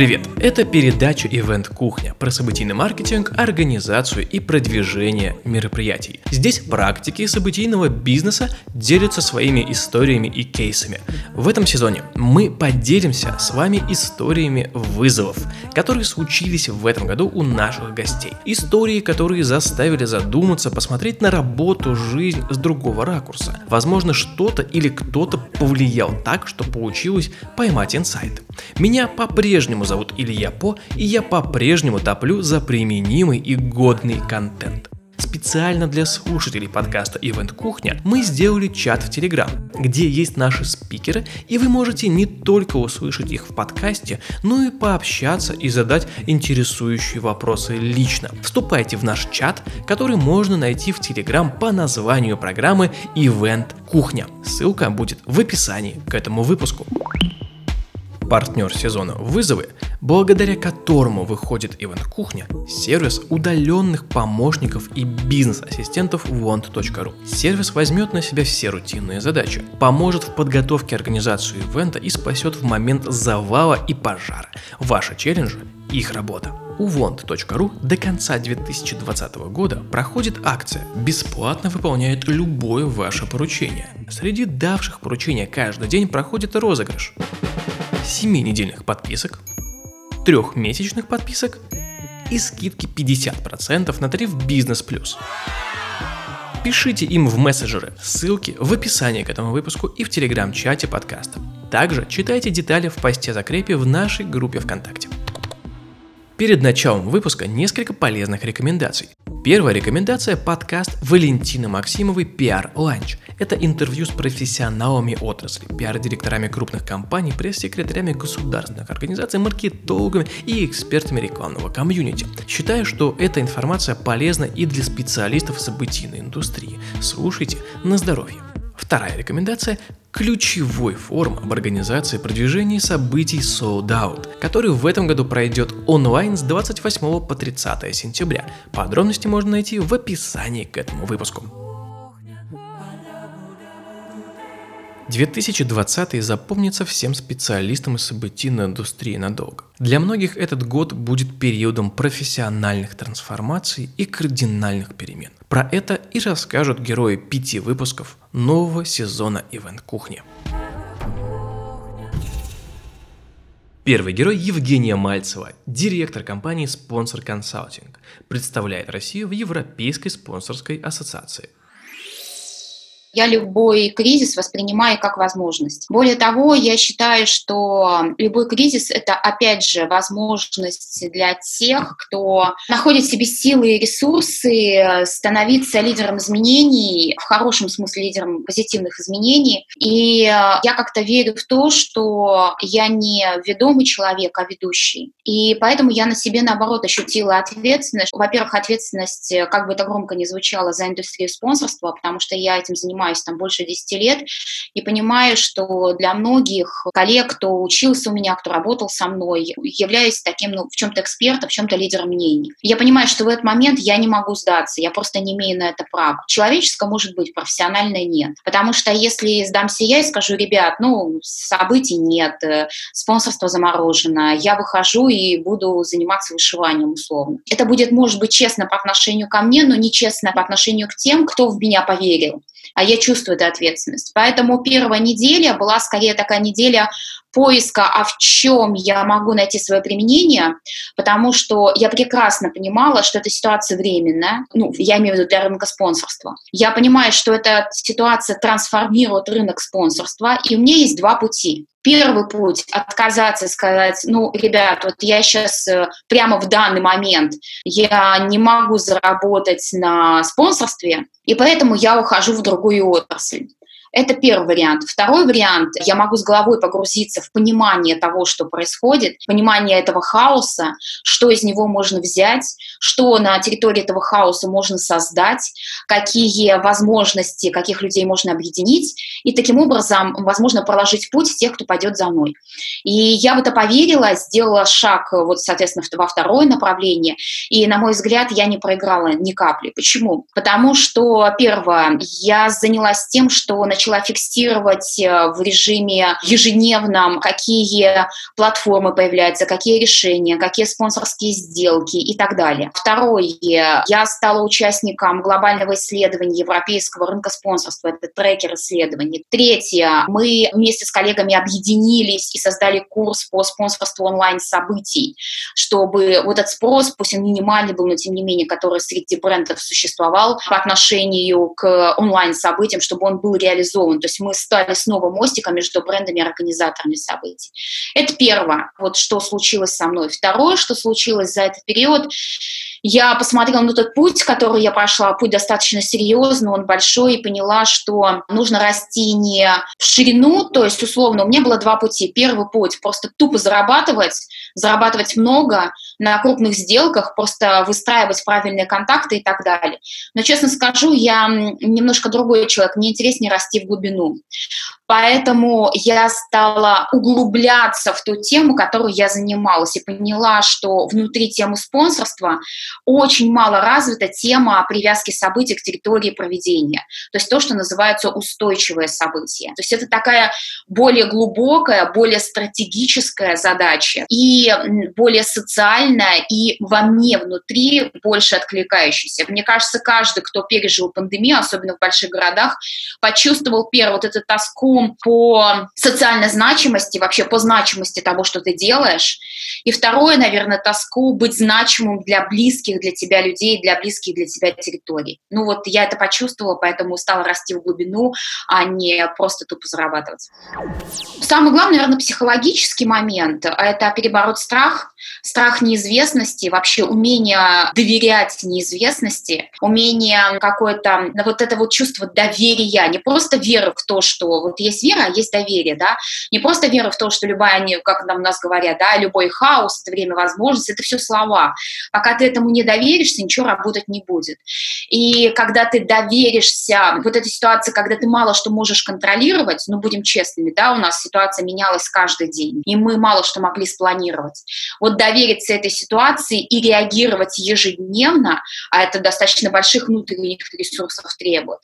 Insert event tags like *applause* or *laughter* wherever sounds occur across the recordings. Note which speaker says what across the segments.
Speaker 1: Привет! Это передача «Ивент Кухня» про событийный маркетинг, организацию и продвижение мероприятий. Здесь практики событийного бизнеса делятся своими историями и кейсами. В этом сезоне мы поделимся с вами историями вызовов, которые случились в этом году у наших гостей. Истории, которые заставили задуматься, посмотреть на работу, жизнь с другого ракурса. Возможно, что-то или кто-то повлиял так, что получилось поймать инсайт. Меня по-прежнему зовут Илья По, и я по-прежнему топлю за применимый и годный контент. Специально для слушателей подкаста Event Кухня мы сделали чат в Телеграм, где есть наши спикеры, и вы можете не только услышать их в подкасте, но и пообщаться и задать интересующие вопросы лично. Вступайте в наш чат, который можно найти в Телеграм по названию программы Event Кухня. Ссылка будет в описании к этому выпуску партнер сезона «Вызовы», благодаря которому выходит Ивент Кухня, сервис удаленных помощников и бизнес-ассистентов want.ru. Сервис возьмет на себя все рутинные задачи, поможет в подготовке организации ивента и спасет в момент завала и пожара. Ваши челленджи – их работа. У want.ru до конца 2020 года проходит акция «Бесплатно выполняет любое ваше поручение». Среди давших поручения каждый день проходит розыгрыш. 7-недельных подписок, 3-месячных подписок и скидки 50% на тариф Бизнес Плюс. Пишите им в мессенджеры, ссылки в описании к этому выпуску и в телеграм-чате подкаста. Также читайте детали в посте закрепе в нашей группе ВКонтакте. Перед началом выпуска несколько полезных рекомендаций. Первая рекомендация – подкаст Валентины Максимовой «Пиар Ланч». Это интервью с профессионалами отрасли, пиар-директорами крупных компаний, пресс-секретарями государственных организаций, маркетологами и экспертами рекламного комьюнити. Считаю, что эта информация полезна и для специалистов событийной индустрии. Слушайте на здоровье. Вторая рекомендация – ключевой форум об организации продвижения событий Sold Out, который в этом году пройдет онлайн с 28 по 30 сентября. Подробности можно найти в описании к этому выпуску. 2020 запомнится всем специалистам из событийной индустрии надолго. Для многих этот год будет периодом профессиональных трансформаций и кардинальных перемен. Про это и расскажут герои пяти выпусков нового сезона Ивент Кухни. Первый герой Евгения Мальцева, директор компании Sponsor Consulting, представляет Россию в Европейской спонсорской ассоциации –
Speaker 2: я любой кризис воспринимаю как возможность. Более того, я считаю, что любой кризис — это, опять же, возможность для тех, кто находит в себе силы и ресурсы становиться лидером изменений, в хорошем смысле лидером позитивных изменений. И я как-то верю в то, что я не ведомый человек, а ведущий. И поэтому я на себе, наоборот, ощутила ответственность. Во-первых, ответственность, как бы это громко не звучало, за индустрию спонсорства, потому что я этим занимаюсь занимаюсь там больше 10 лет, и понимаю, что для многих коллег, кто учился у меня, кто работал со мной, являюсь таким, ну, в чем-то экспертом, в чем-то лидером мнений. Я понимаю, что в этот момент я не могу сдаться, я просто не имею на это права. Человеческое может быть, профессиональное нет. Потому что если сдамся я и скажу, ребят, ну, событий нет, э, спонсорство заморожено, я выхожу и буду заниматься вышиванием условно. Это будет, может быть, честно по отношению ко мне, но нечестно по отношению к тем, кто в меня поверил а я чувствую эту ответственность. Поэтому первая неделя была скорее такая неделя поиска, а в чем я могу найти свое применение, потому что я прекрасно понимала, что эта ситуация временная, ну, я имею в виду для рынка спонсорства. Я понимаю, что эта ситуация трансформирует рынок спонсорства, и у меня есть два пути. Первый путь — отказаться сказать, ну, ребят, вот я сейчас э, прямо в данный момент, я не могу заработать на спонсорстве, и поэтому я ухожу в другую отрасль. Это первый вариант. Второй вариант, я могу с головой погрузиться в понимание того, что происходит, понимание этого хаоса, что из него можно взять, что на территории этого хаоса можно создать, какие возможности, каких людей можно объединить, и таким образом, возможно, проложить путь тех, кто пойдет за мной. И я в это поверила, сделала шаг, вот, соответственно, во второе направление, и, на мой взгляд, я не проиграла ни капли. Почему? Потому что, первое, я занялась тем, что начала фиксировать э, в режиме ежедневном, какие платформы появляются, какие решения, какие спонсорские сделки и так далее. Второе, я стала участником глобального исследования европейского рынка спонсорства, это трекер исследований. Третье, мы вместе с коллегами объединились и создали курс по спонсорству онлайн-событий, чтобы вот этот спрос, пусть он минимальный был, но тем не менее, который среди брендов существовал по отношению к онлайн-событиям, чтобы он был реализован. То есть мы стали снова мостиком между брендами и организаторами событий. Это первое, вот что случилось со мной. Второе, что случилось за этот период, я посмотрела на тот путь, который я прошла, путь достаточно серьезный, он большой, и поняла, что нужно расти не в ширину, то есть, условно, у меня было два пути. Первый путь – просто тупо зарабатывать, зарабатывать много на крупных сделках, просто выстраивать правильные контакты и так далее. Но, честно скажу, я немножко другой человек, мне интереснее расти в глубину. Поэтому я стала углубляться в ту тему, которую я занималась, и поняла, что внутри темы спонсорства очень мало развита тема привязки событий к территории проведения. То есть то, что называется устойчивое событие. То есть это такая более глубокая, более стратегическая задача и более социальная, и во мне внутри больше откликающаяся. Мне кажется, каждый, кто пережил пандемию, особенно в больших городах, почувствовал, первое, вот эту тоску по социальной значимости, вообще по значимости того, что ты делаешь. И второе, наверное, тоску быть значимым для близких для тебя людей, для близких для тебя территорий. Ну вот я это почувствовала, поэтому стала расти в глубину, а не просто тупо зарабатывать. Самый главный, наверное, психологический момент – это перебороть страх, страх неизвестности, вообще умение доверять неизвестности, умение какое-то, вот это вот чувство доверия, не просто веры в то, что вот есть вера, а есть доверие, да, не просто вера в то, что любая, как нам нас говорят, да, любой хаос — это время возможностей, это все слова. Пока ты этому не доверишься, ничего работать не будет. И когда ты доверишься, вот эта ситуация, когда ты мало что можешь контролировать, ну, будем честными, да, у нас ситуация менялась каждый день, и мы мало что могли спланировать. Вот довериться этой ситуации и реагировать ежедневно, а это достаточно больших внутренних ресурсов требует.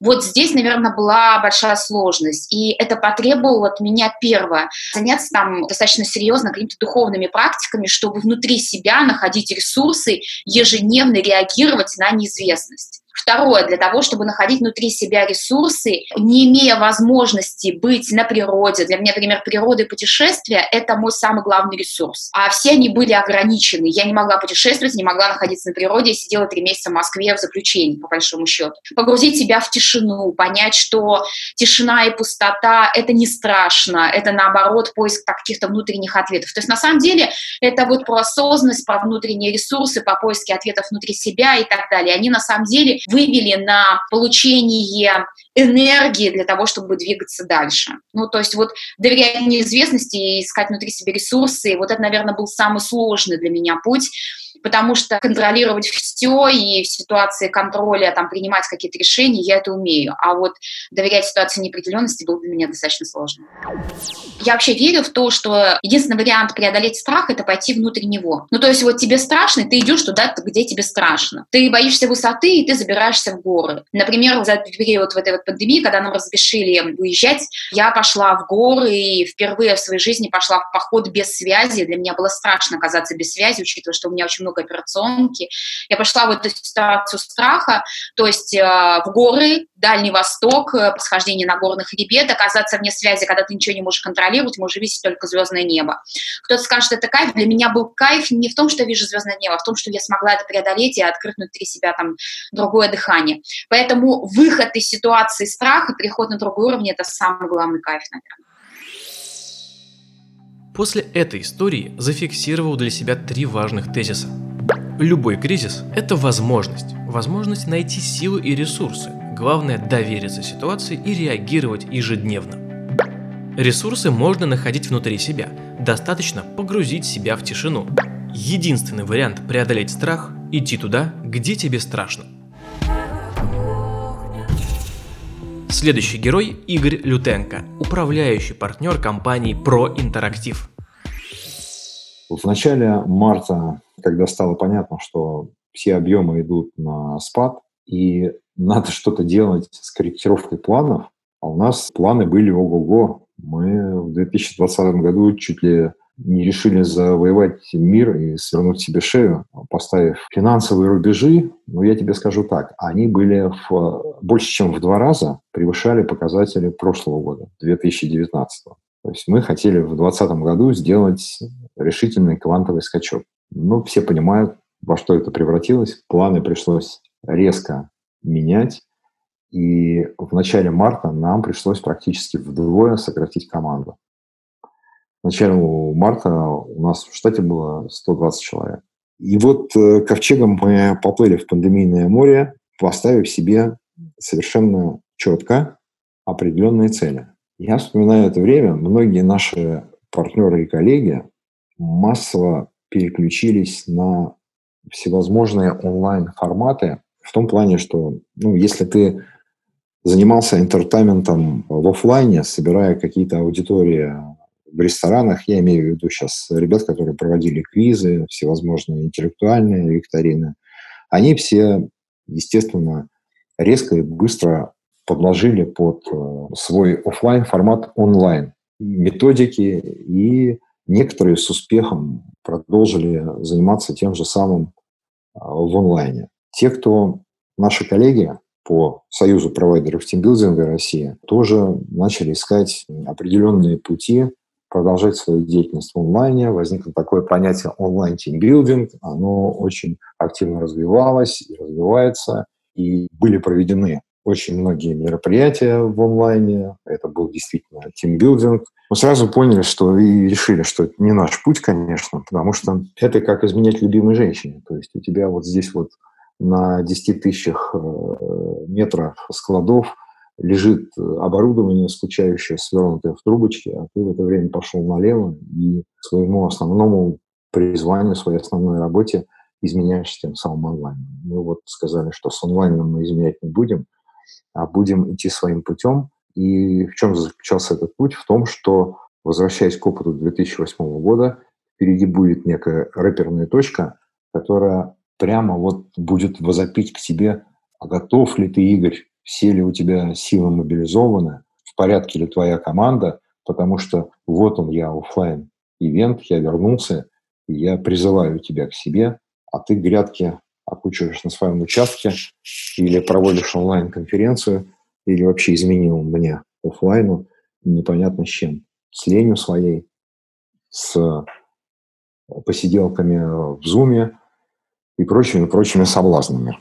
Speaker 2: Вот здесь, наверное, была большая сложность, и это потребовало от меня первое заняться там достаточно серьезно какими-то духовными практиками, чтобы внутри себя находить ресурсы, ежедневно реагировать на неизвестность. Второе, для того, чтобы находить внутри себя ресурсы, не имея возможности быть на природе. Для меня, например, природа и путешествия — это мой самый главный ресурс. А все они были ограничены. Я не могла путешествовать, не могла находиться на природе. Я сидела три месяца в Москве в заключении, по большому счету. Погрузить себя в тишину, понять, что тишина и пустота — это не страшно, это, наоборот, поиск каких-то внутренних ответов. То есть, на самом деле, это вот про осознанность, про внутренние ресурсы, по поиске ответов внутри себя и так далее. Они, на самом деле, вывели на получение энергии для того, чтобы двигаться дальше. Ну, то есть вот доверять неизвестности и искать внутри себя ресурсы, вот это, наверное, был самый сложный для меня путь, потому что контролировать все и в ситуации контроля там принимать какие-то решения, я это умею. А вот доверять ситуации неопределенности было для меня достаточно сложно. Я вообще верю в то, что единственный вариант преодолеть страх – это пойти внутрь него. Ну, то есть вот тебе страшно, ты идешь туда, где тебе страшно. Ты боишься высоты, и ты забираешься в горы. Например, за период в этой вот пандемии, когда нам разрешили уезжать, я пошла в горы и впервые в своей жизни пошла в поход без связи. Для меня было страшно оказаться без связи, учитывая, что у меня очень много много операционки. Я пошла в эту ситуацию страха, то есть э, в горы, Дальний Восток, э, восхождение на горных хребет, оказаться вне связи, когда ты ничего не можешь контролировать, можешь видеть только звездное небо. Кто-то скажет, это кайф. Для меня был кайф не в том, что я вижу звездное небо, а в том, что я смогла это преодолеть и открыть внутри себя там другое дыхание. Поэтому выход из ситуации страха, переход на другой уровень – это самый главный кайф, наверное.
Speaker 1: После этой истории зафиксировал для себя три важных тезиса. Любой кризис – это возможность. Возможность найти силы и ресурсы. Главное – довериться ситуации и реагировать ежедневно. Ресурсы можно находить внутри себя. Достаточно погрузить себя в тишину. Единственный вариант преодолеть страх – идти туда, где тебе страшно. Следующий герой – Игорь Лютенко, управляющий партнер компании ProInteractive.
Speaker 3: В начале марта, когда стало понятно, что все объемы идут на спад, и надо *laughs* что-то делать с корректировкой планов, А у нас планы были ого-го. Мы в 2020 году чуть ли не решили завоевать мир и свернуть себе шею, поставив финансовые рубежи, но я тебе скажу так, они были в, больше, чем в два раза превышали показатели прошлого года, 2019. То есть мы хотели в 2020 году сделать решительный квантовый скачок. Ну, все понимают, во что это превратилось. Планы пришлось резко менять. И в начале марта нам пришлось практически вдвое сократить команду. В начале марта у нас в штате было 120 человек. И вот э, ковчегом мы поплыли в пандемийное море, поставив себе совершенно четко определенные цели. Я вспоминаю это время, многие наши партнеры и коллеги массово переключились на всевозможные онлайн-форматы в том плане, что ну, если ты занимался интертейментом в офлайне, собирая какие-то аудитории в ресторанах, я имею в виду сейчас ребят, которые проводили квизы, всевозможные интеллектуальные викторины, они все, естественно, резко и быстро подложили под э, свой офлайн формат онлайн. Методики, и некоторые с успехом продолжили заниматься тем же самым э, в онлайне. Те, кто наши коллеги по Союзу провайдеров тимбилдинга России, тоже начали искать определенные пути продолжать свою деятельность в онлайне. Возникло такое понятие онлайн-тимбилдинг. Оно очень активно развивалось и развивается. И были проведены очень многие мероприятия в онлайне. Это был действительно тимбилдинг. Мы сразу поняли, что и решили, что это не наш путь, конечно, потому что это как изменять любимой женщине. То есть у тебя вот здесь вот на 10 тысячах э, метров складов лежит оборудование, скучающее, свернутое в трубочке, а ты в это время пошел налево и своему основному призванию, своей основной работе изменяешь тем самым онлайн. Мы вот сказали, что с онлайном мы изменять не будем, а будем идти своим путем. И в чем заключался этот путь? В том, что, возвращаясь к опыту 2008 года, впереди будет некая рэперная точка, которая прямо вот будет возопить к тебе, а готов ли ты, Игорь, все ли у тебя силы мобилизованы, в порядке ли твоя команда, потому что вот он я, офлайн ивент, я вернулся, и я призываю тебя к себе, а ты грядки окучиваешь на своем участке или проводишь онлайн-конференцию, или вообще изменил мне офлайну непонятно с чем. С ленью своей, с посиделками в зуме, и прочими, прочими соблазнами.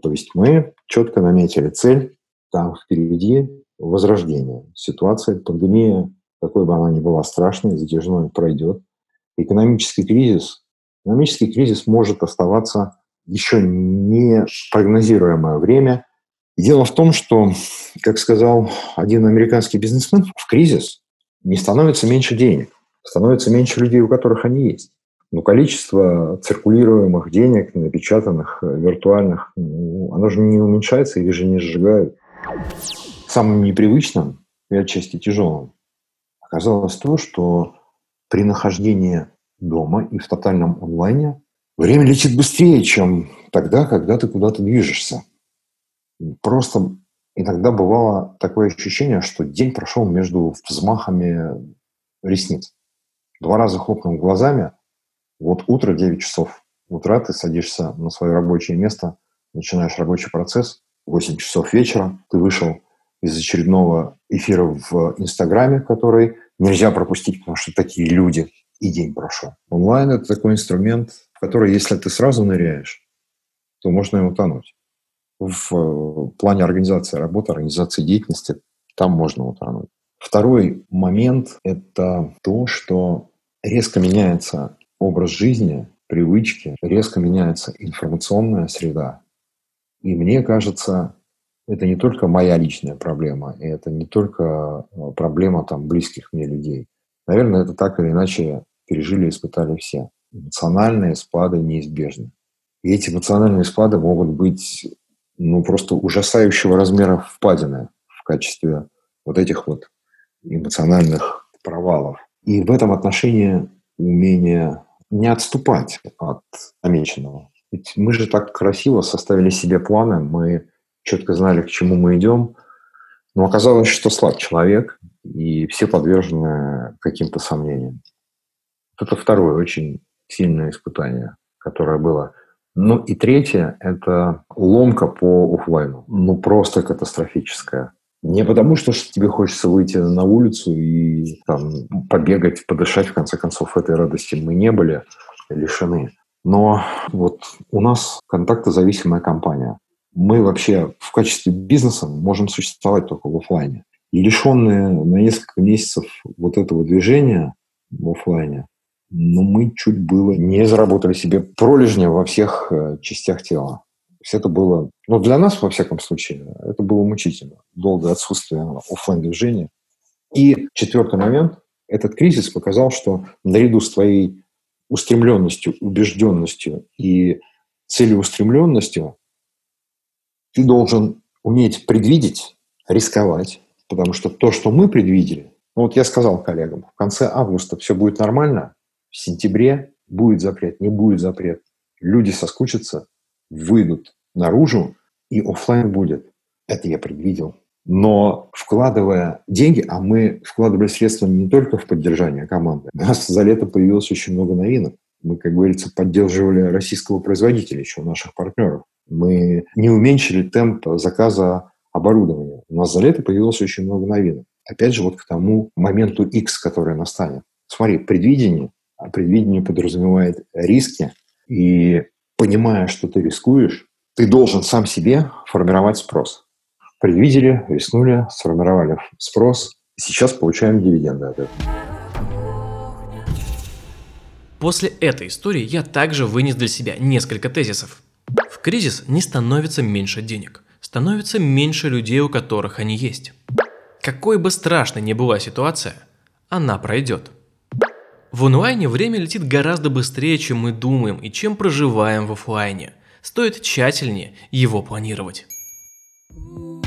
Speaker 3: То есть мы четко наметили цель, там впереди возрождение. Ситуация, пандемия, какой бы она ни была страшной, затяжной, пройдет. Экономический кризис, экономический кризис может оставаться еще не прогнозируемое время. Дело в том, что, как сказал один американский бизнесмен, в кризис не становится меньше денег, становится меньше людей, у которых они есть. Но количество циркулируемых денег, напечатанных, виртуальных, оно же не уменьшается или же не сжигают. Самым непривычным и отчасти тяжелым оказалось то, что при нахождении дома и в тотальном онлайне время летит быстрее, чем тогда, когда ты куда-то движешься. Просто иногда бывало такое ощущение, что день прошел между взмахами ресниц. Два раза хлопнул глазами – вот утро, 9 часов утра, ты садишься на свое рабочее место, начинаешь рабочий процесс, 8 часов вечера ты вышел из очередного эфира в Инстаграме, который нельзя пропустить, потому что такие люди, и день прошел. Онлайн – это такой инструмент, в который, если ты сразу ныряешь, то можно и утонуть. В э, плане организации работы, организации деятельности там можно утонуть. Второй момент – это то, что резко меняется образ жизни, привычки, резко меняется информационная среда. И мне кажется, это не только моя личная проблема, и это не только э, проблема там, близких мне людей. Наверное, это так или иначе пережили и испытали все. Эмоциональные спады неизбежны. И эти эмоциональные спады могут быть ну, просто ужасающего размера впадины в качестве вот этих вот эмоциональных провалов. И в этом отношении умение не отступать от намеченного. Ведь мы же так красиво составили себе планы, мы четко знали, к чему мы идем, Но оказалось, что слаб человек, и все подвержены каким-то сомнениям. Это второе очень сильное испытание, которое было. Ну и третье – это ломка по офлайну. Ну просто катастрофическая. Не потому, что тебе хочется выйти на улицу и там, побегать, подышать, в конце концов, этой радости мы не были лишены. Но вот у нас контактозависимая компания. Мы вообще в качестве бизнеса можем существовать только в офлайне. И лишенные на несколько месяцев вот этого движения в офлайне, ну, мы чуть было не заработали себе пролежня во всех э, частях тела. То есть это было, ну, для нас, во всяком случае, это было мучительно. Долгое отсутствие офлайн движения. И четвертый момент. Этот кризис показал, что наряду с твоей устремленностью, убежденностью и целеустремленностью ты должен уметь предвидеть, рисковать, потому что то, что мы предвидели, ну вот я сказал коллегам, в конце августа все будет нормально, в сентябре будет запрет, не будет запрет. Люди соскучатся, выйдут наружу, и офлайн будет. Это я предвидел. Но вкладывая деньги, а мы вкладывали средства не только в поддержание команды, у нас за лето появилось очень много новинок. Мы, как говорится, поддерживали российского производителя, еще наших партнеров. Мы не уменьшили темп заказа оборудования. У нас за лето появилось очень много новинок. Опять же, вот к тому моменту X, который настанет. Смотри, предвидение, а предвидение подразумевает риски, и понимая, что ты рискуешь, ты должен сам себе формировать спрос. Предвидели, рискнули, сформировали спрос, сейчас получаем дивиденды от этого.
Speaker 1: После этой истории я также вынес для себя несколько тезисов. В кризис не становится меньше денег, становится меньше людей, у которых они есть. Какой бы страшной ни была ситуация, она пройдет. В онлайне время летит гораздо быстрее, чем мы думаем и чем проживаем в офлайне. Стоит тщательнее его планировать.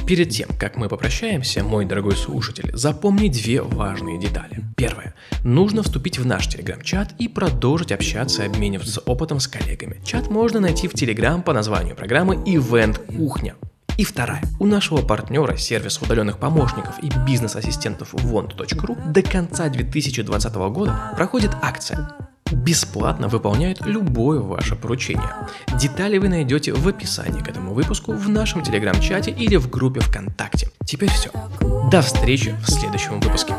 Speaker 1: Перед тем, как мы попрощаемся, мой дорогой слушатель, запомни две важные детали. Первое. Нужно вступить в наш телеграм-чат и продолжить общаться и обмениваться опытом с коллегами. Чат можно найти в телеграм по названию программы Event Кухня. И вторая. У нашего партнера, сервис удаленных помощников и бизнес-ассистентов want.ru до конца 2020 года проходит акция бесплатно выполняют любое ваше поручение. Детали вы найдете в описании к этому выпуску в нашем телеграм-чате или в группе ВКонтакте. Теперь все. До встречи в следующем выпуске.